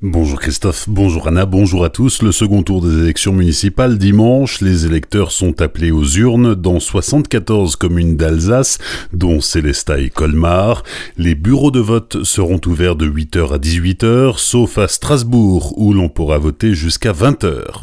Bonjour Christophe, bonjour Anna, bonjour à tous. Le second tour des élections municipales dimanche, les électeurs sont appelés aux urnes dans 74 communes d'Alsace, dont Célestat et Colmar. Les bureaux de vote seront ouverts de 8h à 18h, sauf à Strasbourg, où l'on pourra voter jusqu'à 20h.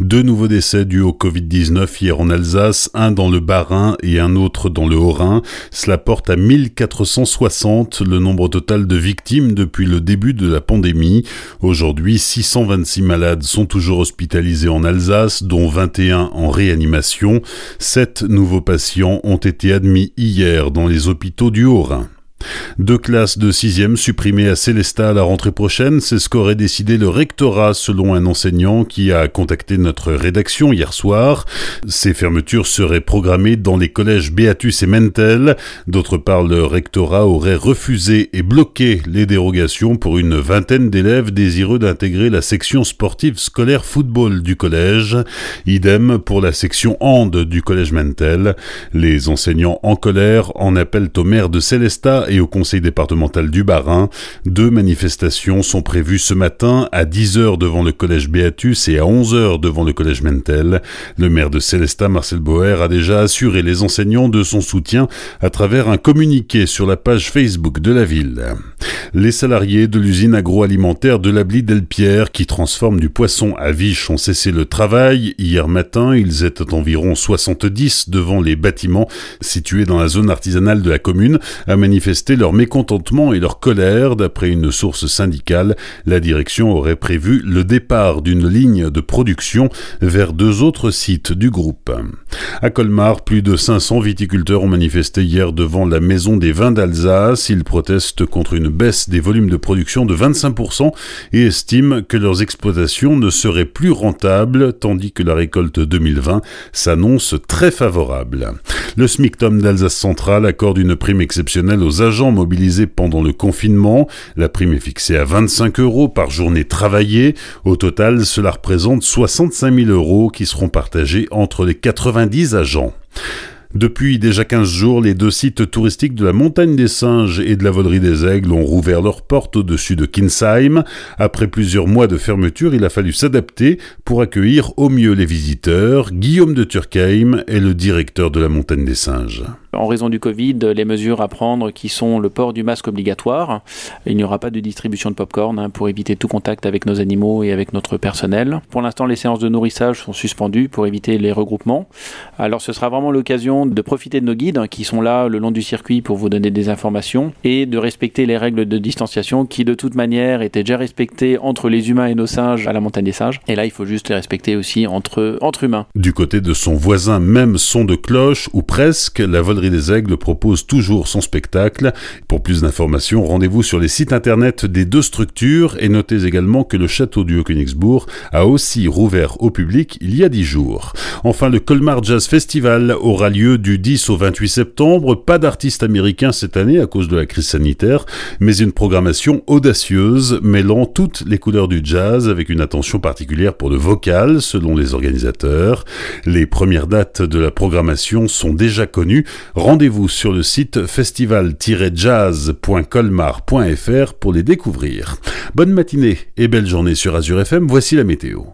Deux nouveaux décès dus au Covid-19 hier en Alsace, un dans le Bas-Rhin et un autre dans le Haut-Rhin. Cela porte à 1460 le nombre total de victimes depuis le début de la pandémie. Aujourd'hui, 626 malades sont toujours hospitalisés en Alsace, dont 21 en réanimation. Sept nouveaux patients ont été admis hier dans les hôpitaux du Haut-Rhin. Deux classes de sixième supprimées à Célestat à la rentrée prochaine, c'est ce qu'aurait décidé le rectorat selon un enseignant qui a contacté notre rédaction hier soir. Ces fermetures seraient programmées dans les collèges Beatus et Mentel. D'autre part, le rectorat aurait refusé et bloqué les dérogations pour une vingtaine d'élèves désireux d'intégrer la section sportive scolaire football du collège. Idem pour la section hand du collège Mentel. Les enseignants en colère en appellent au maire de Célestat et au conseil départemental du Bas-Rhin. Deux manifestations sont prévues ce matin à 10h devant le collège Beatus et à 11h devant le collège Mentel. Le maire de Célestat, Marcel Boer, a déjà assuré les enseignants de son soutien à travers un communiqué sur la page Facebook de la ville. Les salariés de l'usine agroalimentaire de l'Abli Delpierre qui transforme du poisson à Viche ont cessé le travail. Hier matin, ils étaient environ 70 devant les bâtiments situés dans la zone artisanale de la commune à manifester leur mécontentement et leur colère. D'après une source syndicale, la direction aurait prévu le départ d'une ligne de production vers deux autres sites du groupe. À Colmar, plus de 500 viticulteurs ont manifesté hier devant la Maison des vins d'Alsace. Ils protestent contre une baisse des volumes de production de 25% et estiment que leurs exploitations ne seraient plus rentables, tandis que la récolte 2020 s'annonce très favorable. Le SMICTOM d'Alsace Centrale accorde une prime exceptionnelle aux agents mobilisés pendant le confinement. La prime est fixée à 25 euros par journée travaillée. Au total, cela représente 65 000 euros qui seront partagés entre les 90 agents. Depuis déjà 15 jours, les deux sites touristiques de la Montagne des Singes et de la Volerie des Aigles ont rouvert leurs portes au-dessus de Kinsheim. Après plusieurs mois de fermeture, il a fallu s'adapter pour accueillir au mieux les visiteurs. Guillaume de Turkheim est le directeur de la Montagne des Singes en raison du Covid, les mesures à prendre qui sont le port du masque obligatoire. Il n'y aura pas de distribution de popcorn hein, pour éviter tout contact avec nos animaux et avec notre personnel. Pour l'instant, les séances de nourrissage sont suspendues pour éviter les regroupements. Alors ce sera vraiment l'occasion de profiter de nos guides hein, qui sont là le long du circuit pour vous donner des informations et de respecter les règles de distanciation qui de toute manière étaient déjà respectées entre les humains et nos singes à la montagne des singes. Et là, il faut juste les respecter aussi entre, entre humains. Du côté de son voisin, même son de cloche ou presque, la vol des Aigles propose toujours son spectacle. Pour plus d'informations, rendez-vous sur les sites internet des deux structures et notez également que le château du Haut-Königsbourg a aussi rouvert au public il y a dix jours. Enfin, le Colmar Jazz Festival aura lieu du 10 au 28 septembre. Pas d'artistes américains cette année à cause de la crise sanitaire, mais une programmation audacieuse mêlant toutes les couleurs du jazz avec une attention particulière pour le vocal selon les organisateurs. Les premières dates de la programmation sont déjà connues. Rendez-vous sur le site festival-jazz.colmar.fr pour les découvrir. Bonne matinée et belle journée sur Azure FM, voici la météo.